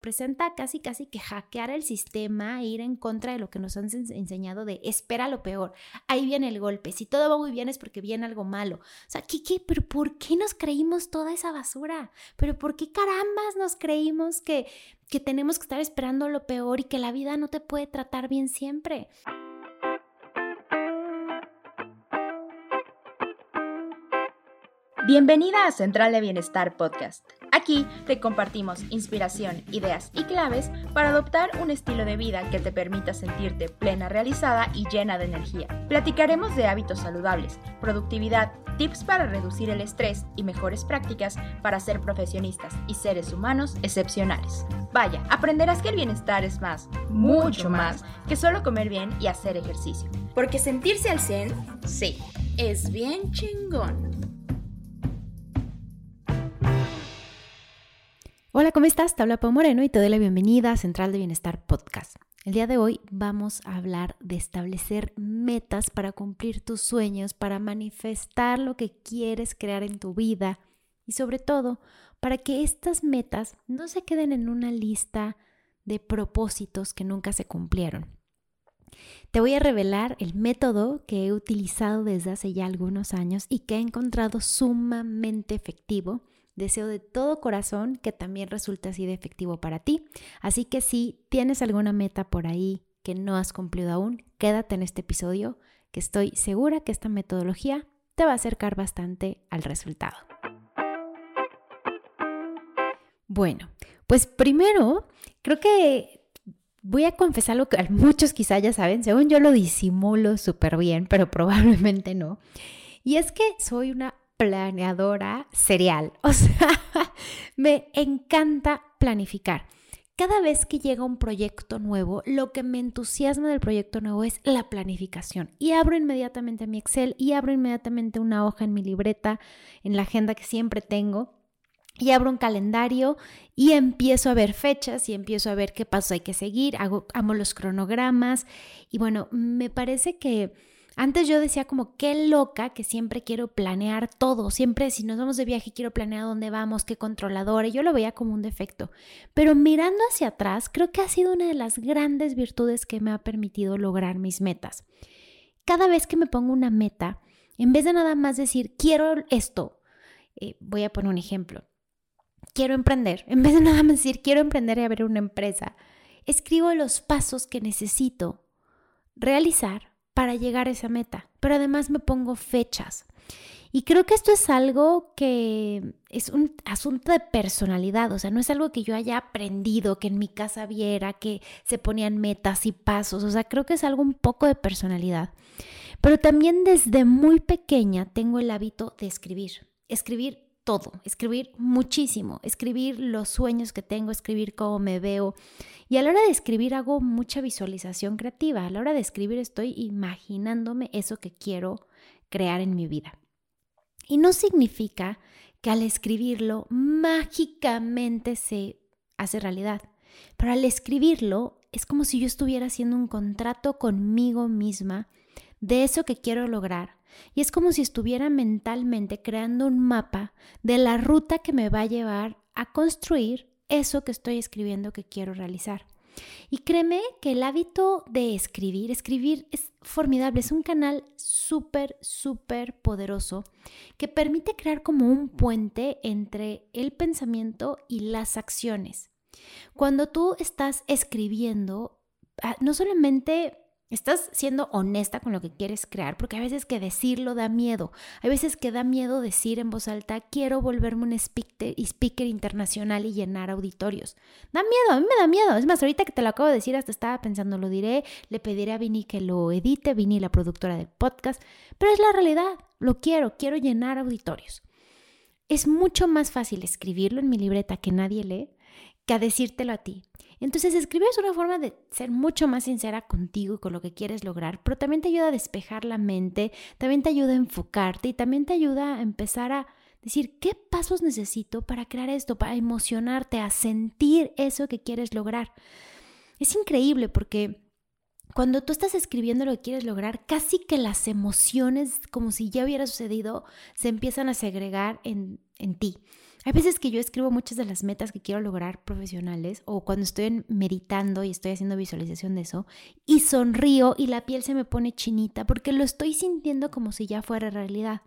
presenta casi casi que hackear el sistema, ir en contra de lo que nos han enseñado de espera lo peor, ahí viene el golpe, si todo va muy bien es porque viene algo malo. O sea, ¿qué, qué? ¿Pero por qué nos creímos toda esa basura? ¿Pero por qué carambas nos creímos que, que tenemos que estar esperando lo peor y que la vida no te puede tratar bien siempre? Bienvenida a Central de Bienestar Podcast. Aquí te compartimos inspiración, ideas y claves para adoptar un estilo de vida que te permita sentirte plena, realizada y llena de energía. Platicaremos de hábitos saludables, productividad, tips para reducir el estrés y mejores prácticas para ser profesionistas y seres humanos excepcionales. Vaya, aprenderás que el bienestar es más, mucho más, que solo comer bien y hacer ejercicio. Porque sentirse al 100, sí, es bien chingón. Hola, ¿cómo estás? Te habla Pau Moreno y te doy la bienvenida a Central de Bienestar Podcast. El día de hoy vamos a hablar de establecer metas para cumplir tus sueños, para manifestar lo que quieres crear en tu vida y sobre todo para que estas metas no se queden en una lista de propósitos que nunca se cumplieron. Te voy a revelar el método que he utilizado desde hace ya algunos años y que he encontrado sumamente efectivo Deseo de todo corazón que también resulte así de efectivo para ti. Así que si tienes alguna meta por ahí que no has cumplido aún, quédate en este episodio que estoy segura que esta metodología te va a acercar bastante al resultado. Bueno, pues primero creo que voy a confesar lo que muchos quizá ya saben, según yo lo disimulo súper bien, pero probablemente no. Y es que soy una planeadora serial. O sea, me encanta planificar. Cada vez que llega un proyecto nuevo, lo que me entusiasma del proyecto nuevo es la planificación. Y abro inmediatamente mi Excel y abro inmediatamente una hoja en mi libreta, en la agenda que siempre tengo. Y abro un calendario y empiezo a ver fechas y empiezo a ver qué pasos hay que seguir. Hago, amo los cronogramas. Y bueno, me parece que antes yo decía como qué loca que siempre quiero planear todo, siempre si nos vamos de viaje quiero planear dónde vamos, qué controladora, y yo lo veía como un defecto. Pero mirando hacia atrás, creo que ha sido una de las grandes virtudes que me ha permitido lograr mis metas. Cada vez que me pongo una meta, en vez de nada más decir quiero esto, eh, voy a poner un ejemplo, quiero emprender, en vez de nada más decir quiero emprender y abrir una empresa, escribo los pasos que necesito realizar para llegar a esa meta, pero además me pongo fechas. Y creo que esto es algo que es un asunto de personalidad, o sea, no es algo que yo haya aprendido, que en mi casa viera, que se ponían metas y pasos, o sea, creo que es algo un poco de personalidad. Pero también desde muy pequeña tengo el hábito de escribir, escribir todo, escribir muchísimo, escribir los sueños que tengo, escribir cómo me veo. Y a la hora de escribir hago mucha visualización creativa. A la hora de escribir estoy imaginándome eso que quiero crear en mi vida. Y no significa que al escribirlo mágicamente se hace realidad. Pero al escribirlo es como si yo estuviera haciendo un contrato conmigo misma de eso que quiero lograr y es como si estuviera mentalmente creando un mapa de la ruta que me va a llevar a construir eso que estoy escribiendo que quiero realizar. Y créeme que el hábito de escribir, escribir es formidable, es un canal súper, súper poderoso que permite crear como un puente entre el pensamiento y las acciones. Cuando tú estás escribiendo, ah, no solamente Estás siendo honesta con lo que quieres crear, porque a veces que decirlo da miedo. Hay veces que da miedo decir en voz alta, quiero volverme un speaker, speaker internacional y llenar auditorios. Da miedo, a mí me da miedo. Es más, ahorita que te lo acabo de decir, hasta estaba pensando, lo diré, le pediré a Vini que lo edite, Vini, la productora del podcast, pero es la realidad, lo quiero, quiero llenar auditorios. Es mucho más fácil escribirlo en mi libreta que nadie lee que decírtelo a ti. Entonces, escribir es una forma de ser mucho más sincera contigo y con lo que quieres lograr, pero también te ayuda a despejar la mente, también te ayuda a enfocarte y también te ayuda a empezar a decir qué pasos necesito para crear esto, para emocionarte, a sentir eso que quieres lograr. Es increíble porque cuando tú estás escribiendo lo que quieres lograr, casi que las emociones, como si ya hubiera sucedido, se empiezan a segregar en, en ti. Hay veces que yo escribo muchas de las metas que quiero lograr profesionales o cuando estoy meditando y estoy haciendo visualización de eso y sonrío y la piel se me pone chinita porque lo estoy sintiendo como si ya fuera realidad.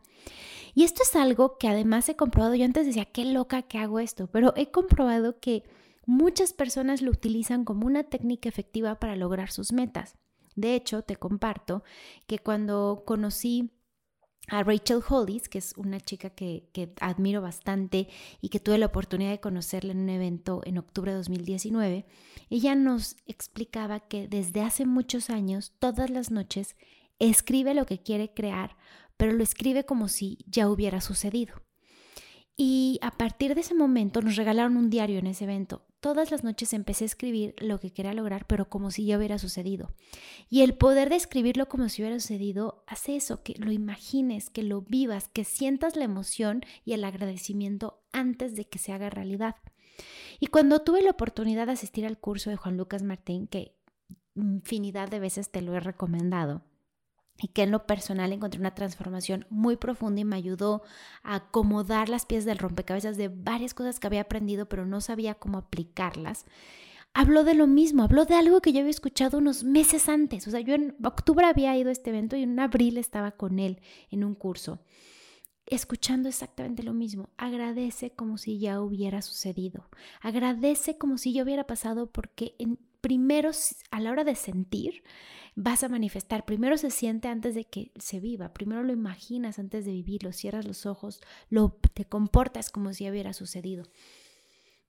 Y esto es algo que además he comprobado, yo antes decía, qué loca que hago esto, pero he comprobado que muchas personas lo utilizan como una técnica efectiva para lograr sus metas. De hecho, te comparto que cuando conocí a Rachel Hollis, que es una chica que, admiro bastante y que tuve la oportunidad de conocerla en un evento en octubre de 2019, ella nos explicaba que desde hace muchos años, todas las noches, escribe lo que quiere crear, pero lo escribe como si ya hubiera sucedido. Y a partir de ese momento nos regalaron un diario en ese evento. Todas las noches empecé a escribir lo que quería lograr, pero como si ya hubiera sucedido. Y el poder de escribirlo como si hubiera sucedido hace eso, que lo imagines, que lo vivas, que sientas la emoción y el agradecimiento antes de que se haga realidad. Y cuando tuve la oportunidad de asistir al curso de Juan Lucas Martín, que infinidad de veces te lo he recomendado, y que en lo personal encontré una transformación muy profunda y me ayudó a acomodar las piezas del rompecabezas de varias cosas que había aprendido pero no sabía cómo aplicarlas. Habló de lo mismo, habló de algo que yo había escuchado unos meses antes. O sea, yo en octubre había ido a este evento y en abril estaba con él en un curso, escuchando exactamente lo mismo. Agradece como si ya hubiera sucedido. Agradece como si ya hubiera pasado porque en, primero a la hora de sentir, vas a manifestar. Primero se siente antes de que se viva, primero lo imaginas antes de vivirlo, cierras los ojos, lo, te comportas como si hubiera sucedido.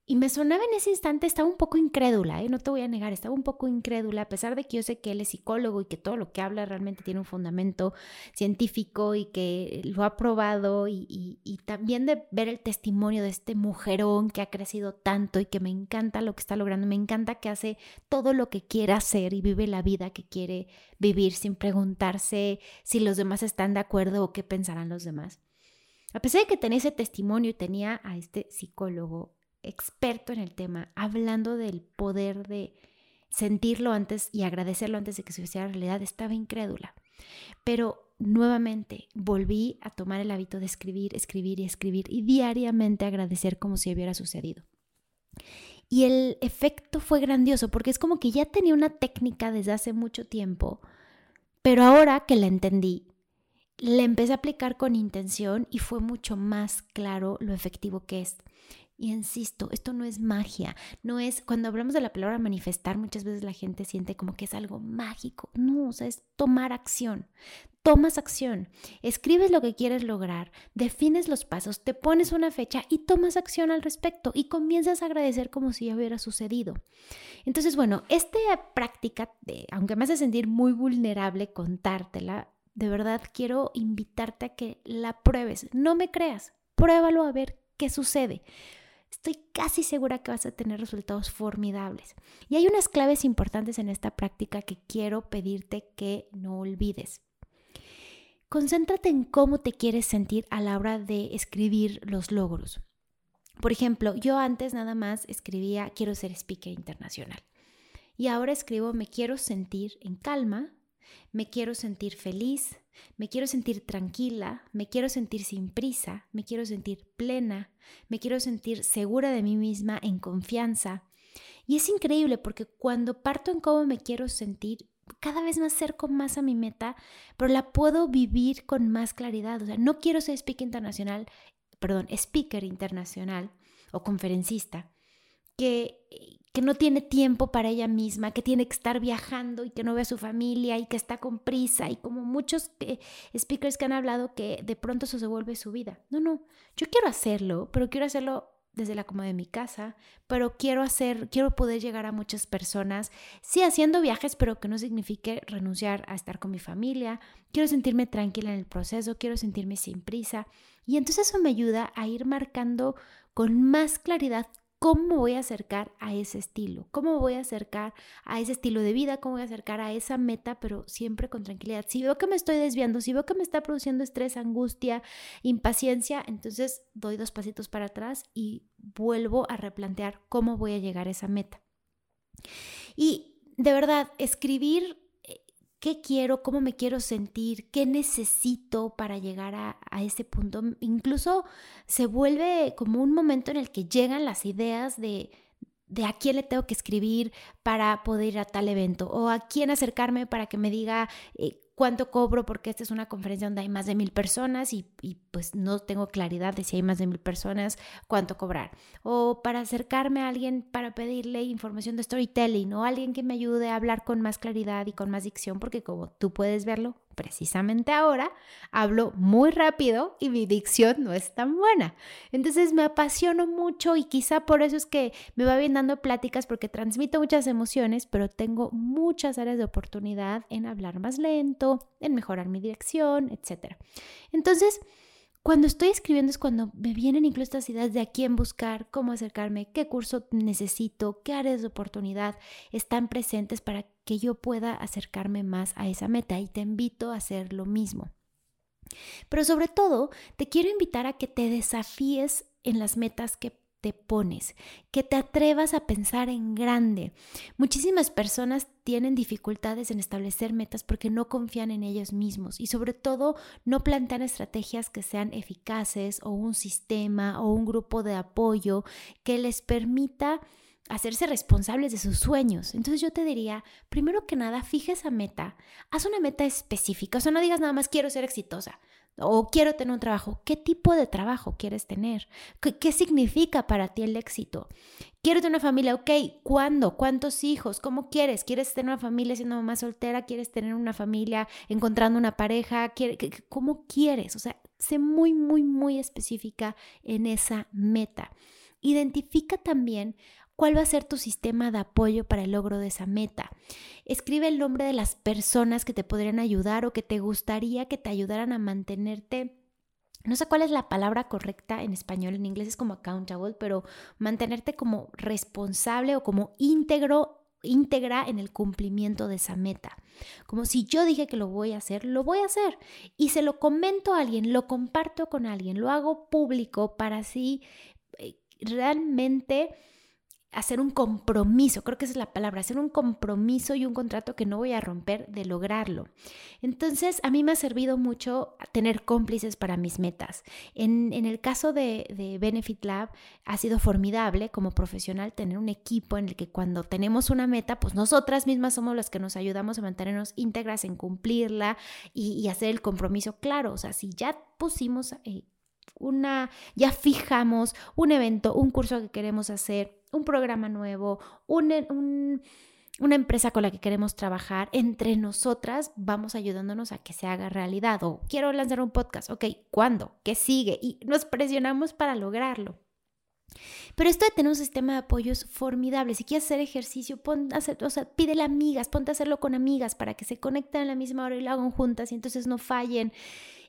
Y me sonaba en ese instante, estaba un poco incrédula, ¿eh? no te voy a negar, estaba un poco incrédula, a pesar de que yo sé que él es psicólogo y que todo lo que habla realmente tiene un fundamento científico y que lo ha probado y, y también de ver el testimonio de este mujerón que ha crecido tanto y que me encanta lo que está logrando, me encanta que hace todo lo que quiere hacer y vive la vida que quiere vivir sin preguntarse si los demás están de acuerdo o qué pensarán los demás. A pesar de que tenía ese testimonio y tenía a este psicólogo experto en el tema, hablando del poder de sentirlo antes y agradecerlo antes de que se hiciera realidad, estaba incrédula. Pero nuevamente volví a tomar el hábito de escribir, escribir y escribir y diariamente agradecer como si hubiera sucedido. Y el efecto fue grandioso porque es como que ya tenía una técnica desde hace mucho tiempo, pero ahora que la entendí, la empecé a aplicar con intención y fue mucho más claro lo efectivo que es. Y insisto, esto no es magia, no es, cuando hablamos de la palabra manifestar, muchas veces la gente siente como que es algo mágico. No, o sea, es tomar acción. Tomas acción, escribes lo que quieres lograr, defines los pasos, te pones una fecha y tomas acción al respecto y comienzas a agradecer como si ya hubiera sucedido. Entonces, bueno, esta práctica, aunque me hace sentir muy vulnerable contártela, de verdad quiero invitarte a que la pruebes. No me creas, pruébalo a ver qué sucede estoy casi segura que vas a tener resultados formidables. Y hay unas claves importantes en esta práctica que quiero pedirte que no olvides. Concéntrate en cómo te quieres sentir a la hora de escribir los logros. Por ejemplo, yo antes nada más escribía quiero ser speaker internacional. Y ahora escribo me quiero sentir en calma, me quiero sentir feliz, me quiero sentir tranquila, me quiero sentir sin prisa, me quiero sentir plena, me quiero sentir segura de mí misma, en confianza. Y es increíble porque cuando parto en cómo me quiero sentir, cada vez me acerco más a mi meta, pero la puedo vivir con más claridad. O sea, no quiero ser speaker internacional, perdón, speaker internacional o conferencista, que que no tiene tiempo para ella misma, que tiene que estar viajando y que no ve a su familia y que está con prisa y como muchos eh, speakers que han hablado que de pronto eso se vuelve su vida. No, no, yo quiero hacerlo, pero quiero hacerlo desde la cama de mi casa, pero quiero hacer, quiero poder llegar a muchas personas, sí haciendo viajes, pero que no signifique renunciar a estar con mi familia, quiero sentirme tranquila en el proceso, quiero sentirme sin prisa y entonces eso me ayuda a ir marcando con más claridad ¿Cómo voy a acercar a ese estilo? ¿Cómo voy a acercar a ese estilo de vida? ¿Cómo voy a acercar a esa meta, pero siempre con tranquilidad? Si veo que me estoy desviando, si veo que me está produciendo estrés, angustia, impaciencia, entonces doy dos pasitos para atrás y vuelvo a replantear cómo voy a llegar a esa meta. Y de verdad, escribir qué quiero, cómo me quiero sentir, qué necesito para llegar a, ese punto. Incluso se vuelve como un momento en el que llegan las ideas de, de a quién le tengo que escribir para poder ir a tal evento o a quién acercarme para que me diga eh, cuánto cobro porque esta es una conferencia donde hay más de mil personas y, pues no tengo claridad de si hay más de mil personas, cuánto cobrar. O para acercarme a alguien para pedirle información de storytelling o alguien que me ayude a hablar con más claridad y con más dicción porque como tú puedes verlo, precisamente ahora hablo muy rápido y mi dicción no es tan buena. Entonces me apasiono mucho y quizá por eso es que me va bien dando pláticas porque transmito muchas emociones, pero tengo muchas áreas de oportunidad en hablar más lento, en mejorar mi dirección, etc. Entonces, cuando estoy escribiendo es cuando me vienen incluso estas ideas de a quién buscar, cómo acercarme, qué curso necesito, qué áreas de oportunidad están presentes para que yo pueda acercarme más a esa meta y te invito a hacer lo mismo. Pero sobre todo, te quiero invitar a que te desafíes en las metas que te pones, que te atrevas a pensar en grande. Muchísimas personas tienen dificultades en establecer metas porque no confían en ellos mismos y sobre todo no plantean estrategias que sean eficaces o un sistema o un grupo de apoyo que les permita hacerse responsables de sus sueños. Entonces yo te diría, primero que nada, fija esa meta, haz una meta específica, o sea, no digas nada más quiero ser exitosa o quiero tener un trabajo. ¿Qué tipo de trabajo quieres tener? ¿Qué, significa para ti el éxito? Quiero tener una familia, ok, ¿cuándo? ¿Cuántos hijos? ¿Cómo quieres? ¿Quieres tener una familia siendo mamá soltera? ¿Quieres tener una familia encontrando una pareja? ¿Cómo quieres? O sea, sé muy, muy, muy específica en esa meta. Identifica también cuál va a ser tu sistema de apoyo para el logro de esa meta. Escribe el nombre de las personas que te podrían ayudar o que te gustaría que te ayudaran a mantenerte no sé cuál es la palabra correcta en español, en inglés es como accountable, pero mantenerte como responsable o como íntegro íntegra en el cumplimiento de esa meta. Como si yo dije que lo voy a hacer, lo voy a hacer. Y se lo comento a alguien, lo comparto con alguien, lo hago público para así eh, realmente hacer un compromiso, creo que esa es la palabra, hacer un compromiso y un contrato que no voy a romper de lograrlo. Entonces, a mí me ha servido mucho tener cómplices para mis metas. En, el caso de, de, Benefit Lab, ha sido formidable como profesional tener un equipo en el que cuando tenemos una meta, pues nosotras mismas somos las que nos ayudamos a mantenernos íntegras en cumplirla y, hacer el compromiso claro. O sea, si ya pusimos... Eh, una, ya fijamos un evento, un curso que queremos hacer, un programa nuevo, una empresa con la que queremos trabajar, entre nosotras vamos ayudándonos a que se haga realidad. O quiero lanzar un podcast, ok, ¿cuándo? ¿Qué sigue? Y nos presionamos para lograrlo. Pero esto de tener un sistema de apoyo es formidable. Si quieres hacer ejercicio, pon sea, pídele amigas, ponte a hacerlo con amigas para que se conecten a la misma hora y lo hagan juntas y entonces no fallen.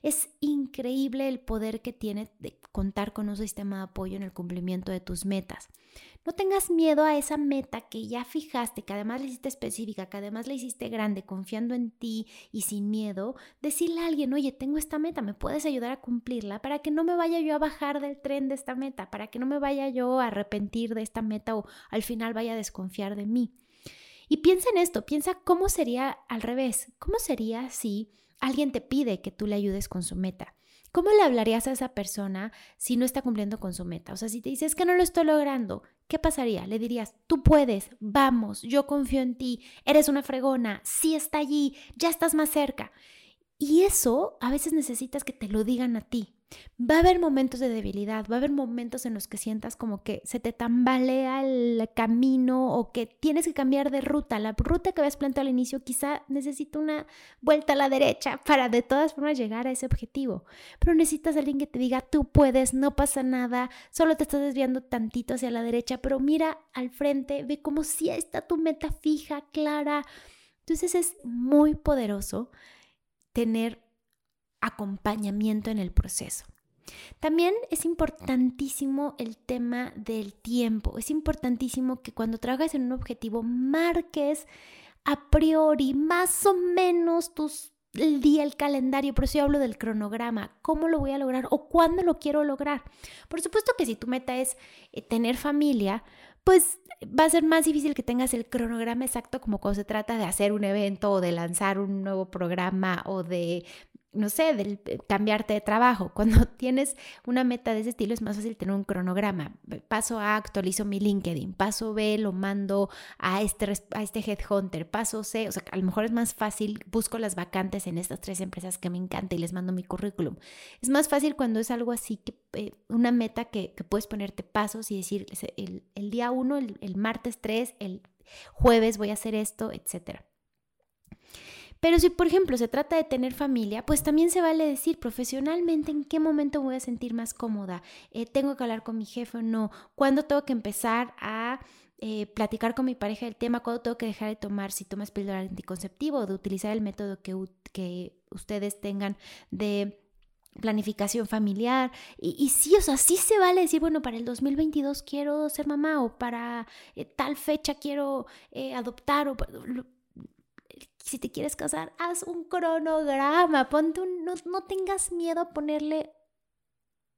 Es increíble el poder que tiene de contar con un sistema de apoyo en el cumplimiento de tus metas. No tengas miedo a esa meta que ya fijaste, que además le hiciste específica, que además le hiciste grande, confiando en ti y sin miedo. Decirle a alguien, oye, tengo esta meta, ¿me puedes ayudar a cumplirla? Para que no me vaya yo a bajar del tren de esta meta, para que no me vaya yo a arrepentir de esta meta o al final vaya a desconfiar de mí. Y piensa en esto, piensa cómo sería al revés, cómo sería si alguien te pide que tú le ayudes con su meta. ¿Cómo le hablarías a esa persona si no está cumpliendo con su meta? O sea, si te dices que no lo estoy logrando, ¿qué pasaría? Le dirías, tú puedes, vamos, yo confío en ti, eres una fregona, sí está allí, ya estás más cerca. Y eso a veces necesitas que te lo digan a ti. Va a haber momentos de debilidad, va a haber momentos en los que sientas como que se te tambalea el camino o que tienes que cambiar de ruta. La ruta que habías planteado al inicio quizá necesita una vuelta a la derecha para de todas formas llegar a ese objetivo. Pero necesitas alguien que te diga, tú puedes, no pasa nada, solo te estás desviando tantito hacia la derecha, pero mira al frente, ve como si está tu meta fija, clara. Entonces es muy poderoso tener acompañamiento en el proceso. También es importantísimo el tema del tiempo. Es importantísimo que cuando trabajes en un objetivo marques a priori más o menos tus el día, el calendario, por eso yo hablo del cronograma, cómo lo voy a lograr o cuándo lo quiero lograr. Por supuesto que si tu meta es eh, tener familia, pues va a ser más difícil que tengas el cronograma exacto como cuando se trata de hacer un evento o de lanzar un nuevo programa o de no sé, del eh, cambiarte de trabajo. Cuando tienes una meta de ese estilo es más fácil tener un cronograma. Paso A, actualizo mi LinkedIn. Paso B, lo mando a este, a este headhunter. Paso C, o sea, a lo mejor es más fácil, busco las vacantes en estas tres empresas que me encanta y les mando mi currículum. Es más fácil cuando es algo así, que eh, una meta que, puedes ponerte pasos y decir, el, día uno, el, martes 3, el jueves voy a hacer esto, etcétera. Pero si, por ejemplo, se trata de tener familia, pues también se vale decir profesionalmente en qué momento voy a sentir más cómoda. Eh, ¿Tengo que hablar con mi jefe o no? ¿Cuándo tengo que empezar a eh, platicar con mi pareja del tema? ¿Cuándo tengo que dejar de tomar, si tomas píldora anticonceptivo, o de utilizar el método que, que ustedes tengan de planificación familiar. Y, sí, o sea, sí se vale decir, bueno, para el 2022 quiero ser mamá o para eh, tal fecha quiero adoptar o si te quieres casar, haz un cronograma, ponte un, no, no tengas miedo a ponerle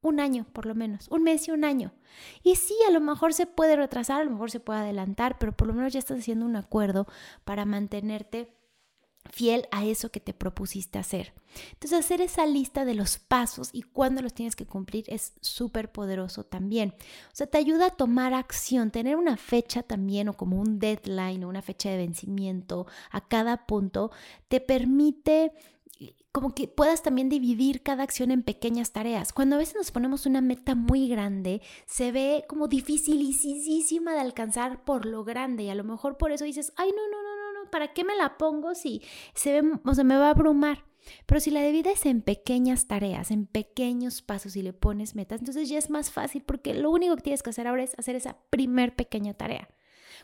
un año por lo menos, un mes y un año. Y sí, a lo mejor se puede retrasar, a lo mejor se puede adelantar, pero por lo menos ya estás haciendo un acuerdo para mantenerte fiel a eso que te propusiste hacer. Entonces, hacer esa lista de los pasos y cuándo los tienes que cumplir es súper poderoso también. O sea, te ayuda a tomar acción, tener una fecha también o como un deadline o una fecha de vencimiento a cada punto, te permite como que puedas también dividir cada acción en pequeñas tareas. Cuando a veces nos ponemos una meta muy grande, se ve como dificilísima de alcanzar por lo grande y a lo mejor por eso dices, ay, no, no, no, ¿para qué me la pongo si se ve, o sea, me va a abrumar? Pero si la divides en pequeñas tareas, en pequeños pasos y le pones metas, entonces ya es más fácil porque lo único que tienes que hacer ahora es hacer esa primer pequeña tarea.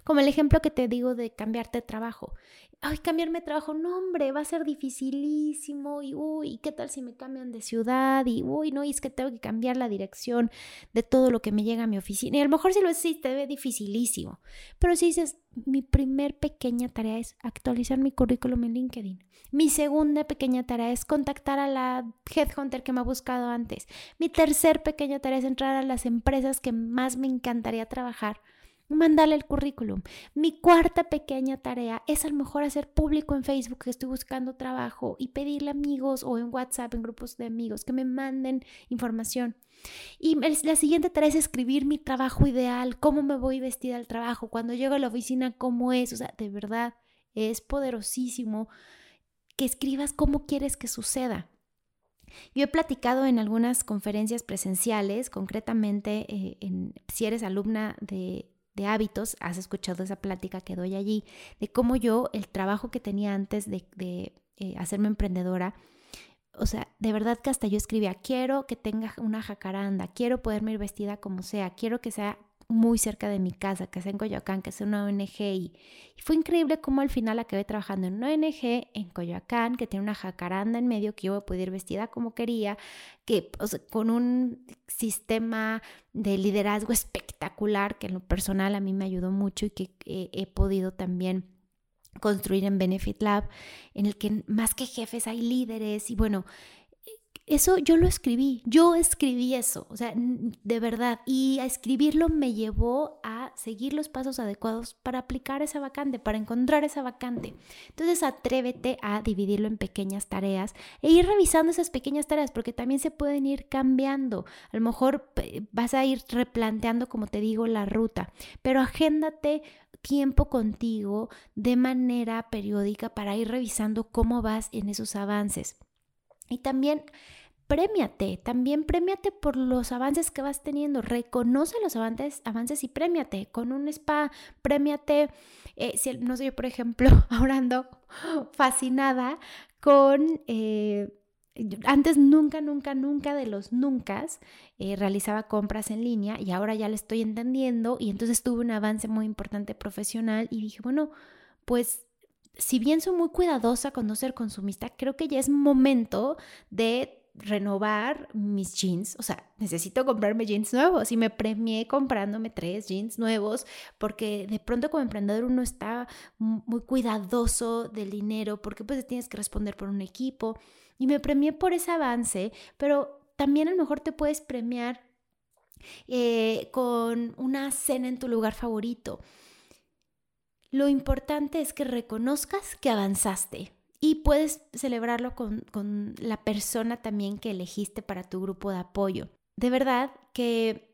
Como el ejemplo que te digo de cambiarte de trabajo. Ay, cambiarme de trabajo, no hombre, va a ser dificilísimo y uy, ¿qué tal si me cambian de ciudad? Y uy, no, y es que tengo que cambiar la dirección de todo lo que me llega a mi oficina. Y a lo mejor si lo haces, te ve dificilísimo. Pero si dices, mi primer pequeña tarea es actualizar mi currículum en LinkedIn. Mi segunda pequeña tarea es contactar a la headhunter que me ha buscado antes. Mi tercer pequeña tarea es entrar a las empresas que más me encantaría trabajar mandarle el currículum. Mi cuarta pequeña tarea es a lo mejor hacer público en Facebook que estoy buscando trabajo y pedirle amigos o en WhatsApp, en grupos de amigos, que me manden información. Y la siguiente tarea es escribir mi trabajo ideal, cómo me voy vestida al trabajo, cuando llego a la oficina, cómo es. O sea, de verdad, es poderosísimo que escribas cómo quieres que suceda. Yo he platicado en algunas conferencias presenciales, concretamente eh, en, si eres alumna de de hábitos, has escuchado esa plática que doy allí, de cómo yo, el trabajo que tenía antes de, eh, hacerme emprendedora, o sea, de verdad que hasta yo escribía, quiero que tenga una jacaranda, quiero poderme ir vestida como sea, quiero que sea muy cerca de mi casa, que sea en Coyoacán, que sea una ONG. Y, fue increíble cómo al final acabé trabajando en una ONG en Coyoacán, que tiene una jacaranda en medio, que yo a poder ir vestida como quería, que con un sistema de liderazgo espectacular, que en lo personal a mí me ayudó mucho y que he podido también construir en Benefit Lab, en el que más que jefes hay líderes y bueno, eso yo lo escribí, yo escribí eso, o sea, de verdad. Y a escribirlo me llevó a seguir los pasos adecuados para aplicar esa vacante, para encontrar esa vacante. Entonces atrévete a dividirlo en pequeñas tareas e ir revisando esas pequeñas tareas porque también se pueden ir cambiando. A lo mejor vas a ir replanteando, como te digo, la ruta, pero agéndate tiempo contigo de manera periódica para ir revisando cómo vas en esos avances. Y también premiate, también premiate por los avances que vas teniendo, reconoce los avances, avances y premiate. Con un spa, premiate, eh, si, no sé, yo por ejemplo, ahora ando fascinada con... Eh, antes nunca, nunca, nunca de los nunca eh, realizaba compras en línea y ahora ya le estoy entendiendo y entonces tuve un avance muy importante profesional y dije, bueno, pues si bien soy muy cuidadosa con no ser consumista, creo que ya es momento de renovar mis jeans, o sea, necesito comprarme jeans nuevos. Y me premié comprándome tres jeans nuevos porque de pronto como emprendedor uno está muy cuidadoso del dinero porque pues tienes que responder por un equipo. Y me premié por ese avance, pero también a lo mejor te puedes premiar eh, con una cena en tu lugar favorito. Lo importante es que reconozcas que avanzaste y puedes celebrarlo con, con la persona también que elegiste para tu grupo de apoyo. De verdad que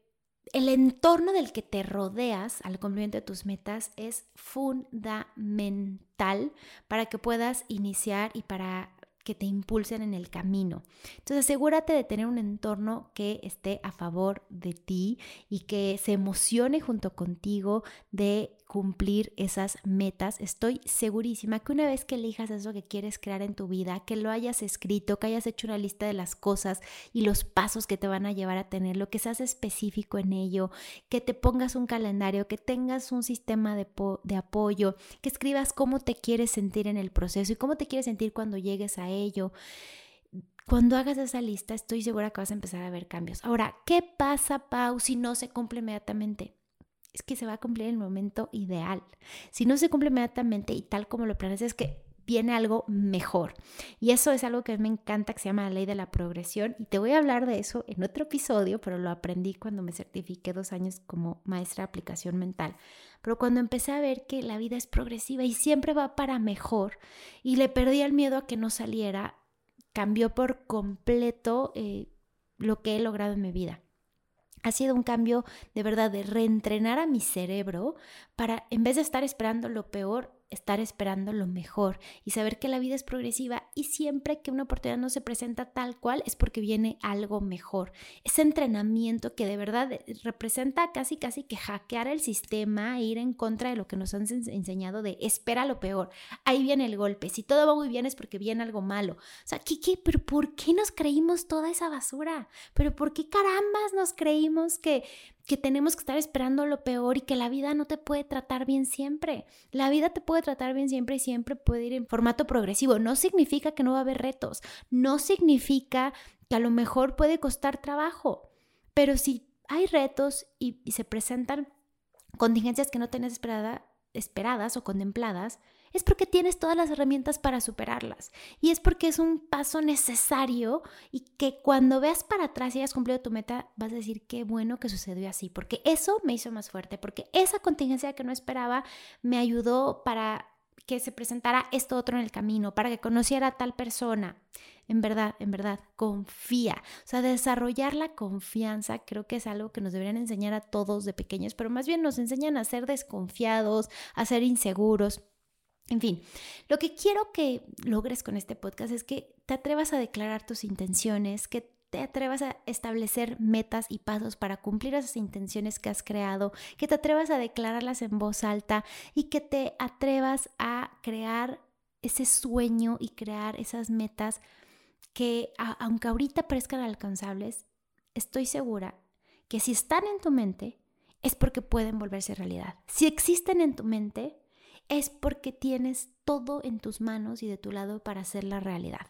el entorno del que te rodeas al cumplimiento de tus metas es fundamental para que puedas iniciar y para que te impulsen en el camino. Entonces asegúrate de tener un entorno que esté a favor de ti y que se emocione junto contigo de cumplir esas metas. Estoy segurísima que una vez que elijas eso que quieres crear en tu vida, que lo hayas escrito, que hayas hecho una lista de las cosas y los pasos que te van a llevar a tenerlo, que seas específico en ello, que te pongas un calendario, que tengas un sistema de, de apoyo, que escribas cómo te quieres sentir en el proceso y cómo te quieres sentir cuando llegues a ello. Cuando hagas esa lista, estoy segura que vas a empezar a ver cambios. Ahora, ¿qué pasa, Pau, si no se cumple inmediatamente? Es que se va a cumplir el momento ideal. Si no se cumple inmediatamente y tal como lo planeas, es que viene algo mejor. Y eso es algo que me encanta, que se llama la ley de la progresión. Y te voy a hablar de eso en otro episodio, pero lo aprendí cuando me certifiqué dos años como maestra de aplicación mental. Pero cuando empecé a ver que la vida es progresiva y siempre va para mejor, y le perdí el miedo a que no saliera, cambió por completo eh, lo que he logrado en mi vida ha sido un cambio de verdad de reentrenar a mi cerebro para, en vez de estar esperando lo peor, estar esperando lo mejor y saber que la vida es progresiva y siempre que una oportunidad no se presenta tal cual es porque viene algo mejor. Ese entrenamiento que de verdad representa casi casi que hackear el sistema e ir en contra de lo que nos han enseñado de espera lo peor. Ahí viene el golpe. Si todo va muy bien es porque viene algo malo. O sea, ¿qué, qué? ¿Pero por qué nos creímos toda esa basura? ¿Pero por qué carambas nos creímos que que tenemos que estar esperando lo peor y que la vida no te puede tratar bien siempre. La vida te puede tratar bien siempre y siempre puede ir en formato progresivo. No significa que no va a haber retos, no significa que a lo mejor puede costar trabajo, pero si hay retos y, se presentan contingencias que no tenés esperada, esperadas o contempladas, es porque tienes todas las herramientas para superarlas. Y es porque es un paso necesario y que cuando veas para atrás y hayas cumplido tu meta, vas a decir qué bueno que sucedió así, porque eso me hizo más fuerte, porque esa contingencia que no esperaba me ayudó para que se presentara esto otro en el camino, para que conociera a tal persona. En verdad, en verdad, confía. O sea, desarrollar la confianza creo que es algo que nos deberían enseñar a todos de pequeños, pero más bien nos enseñan a ser desconfiados, a ser inseguros. En fin, lo que quiero que logres con este podcast es que te atrevas a declarar tus intenciones, que te atrevas a establecer metas y pasos para cumplir esas intenciones que has creado, que te atrevas a declararlas en voz alta y que te atrevas a crear ese sueño y crear esas metas que aunque ahorita parezcan alcanzables, estoy segura que si están en tu mente es porque pueden volverse realidad. Si existen en tu mente, es porque tienes todo en tus manos y de tu lado para hacer la realidad.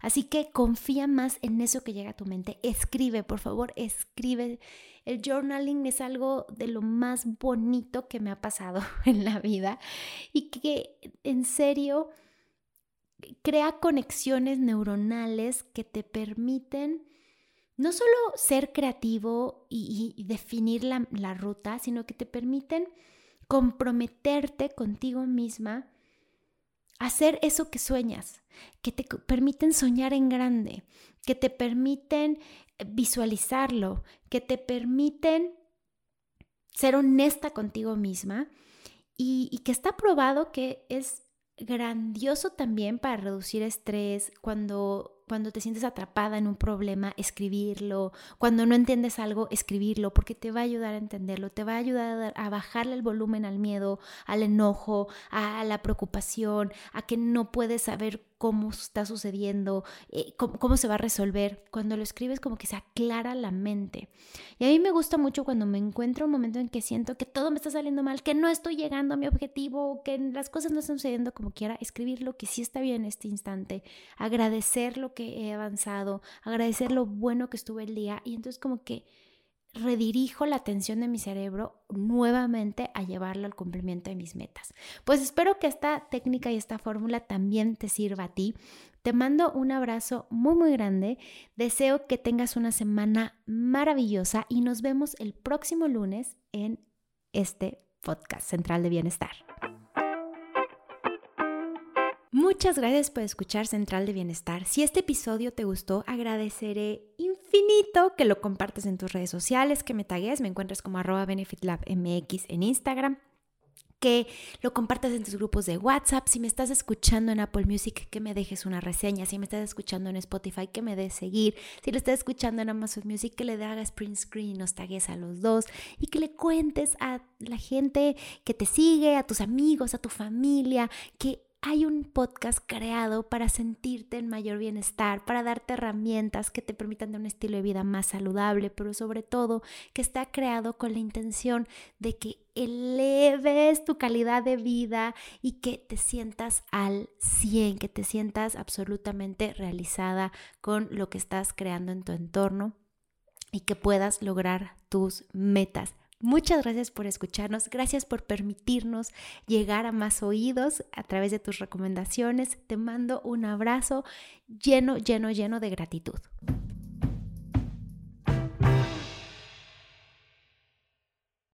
Así que confía más en eso que llega a tu mente. Escribe, por favor, escribe. El journaling es algo de lo más bonito que me ha pasado en la vida y que en serio crea conexiones neuronales que te permiten no solo ser creativo y, definir la, ruta, sino que te permiten comprometerte contigo misma hacer eso que sueñas, que te permiten soñar en grande, que te permiten eh, visualizarlo, que te permiten ser honesta contigo misma y, y, que está probado que es grandioso también para reducir estrés cuando cuando te sientes atrapada en un problema, escribirlo. Cuando no entiendes algo, escribirlo, porque te va a ayudar a entenderlo, te va a ayudar a bajarle el volumen al miedo, al enojo, a la preocupación, a que no puedes saber cómo está sucediendo, eh, cómo, se va a resolver. Cuando lo escribes como que se aclara la mente. Y a mí me gusta mucho cuando me encuentro un momento en que siento que todo me está saliendo mal, que no estoy llegando a mi objetivo, que las cosas no están sucediendo como quiera, escribir lo que sí está bien en este instante, agradecer lo que he avanzado, agradecer lo bueno que estuve el día y entonces como que redirijo la atención de mi cerebro nuevamente a llevarlo al cumplimiento de mis metas. Pues espero que esta técnica y esta fórmula también te sirva a ti. Te mando un abrazo muy muy grande. Deseo que tengas una semana maravillosa y nos vemos el próximo lunes en este podcast Central de Bienestar. Muchas gracias por escuchar Central de Bienestar. Si este episodio te gustó, agradeceré infinito que lo compartas en tus redes sociales, que me tagues, me encuentras como arroba benefitlabmx en Instagram que lo compartas en tus grupos de WhatsApp, si me estás escuchando en Apple Music, que me dejes una reseña, si me estás escuchando en Spotify, que me des seguir, si lo estás escuchando en Amazon Music, que le hagas print screen, nos tagues a los dos. Y que le cuentes a la gente que te sigue, a tus amigos, a tu familia, que hay un podcast creado para sentirte en mayor bienestar, para darte herramientas que te permitan tener un estilo de vida más saludable, pero sobre todo que está creado con la intención de que eleves tu calidad de vida y que te sientas al 100, que te sientas absolutamente realizada con lo que estás creando en tu entorno y que puedas lograr tus metas. Muchas gracias por escucharnos, gracias por permitirnos llegar a más oídos a través de tus recomendaciones. Te mando un abrazo lleno, lleno, lleno de gratitud.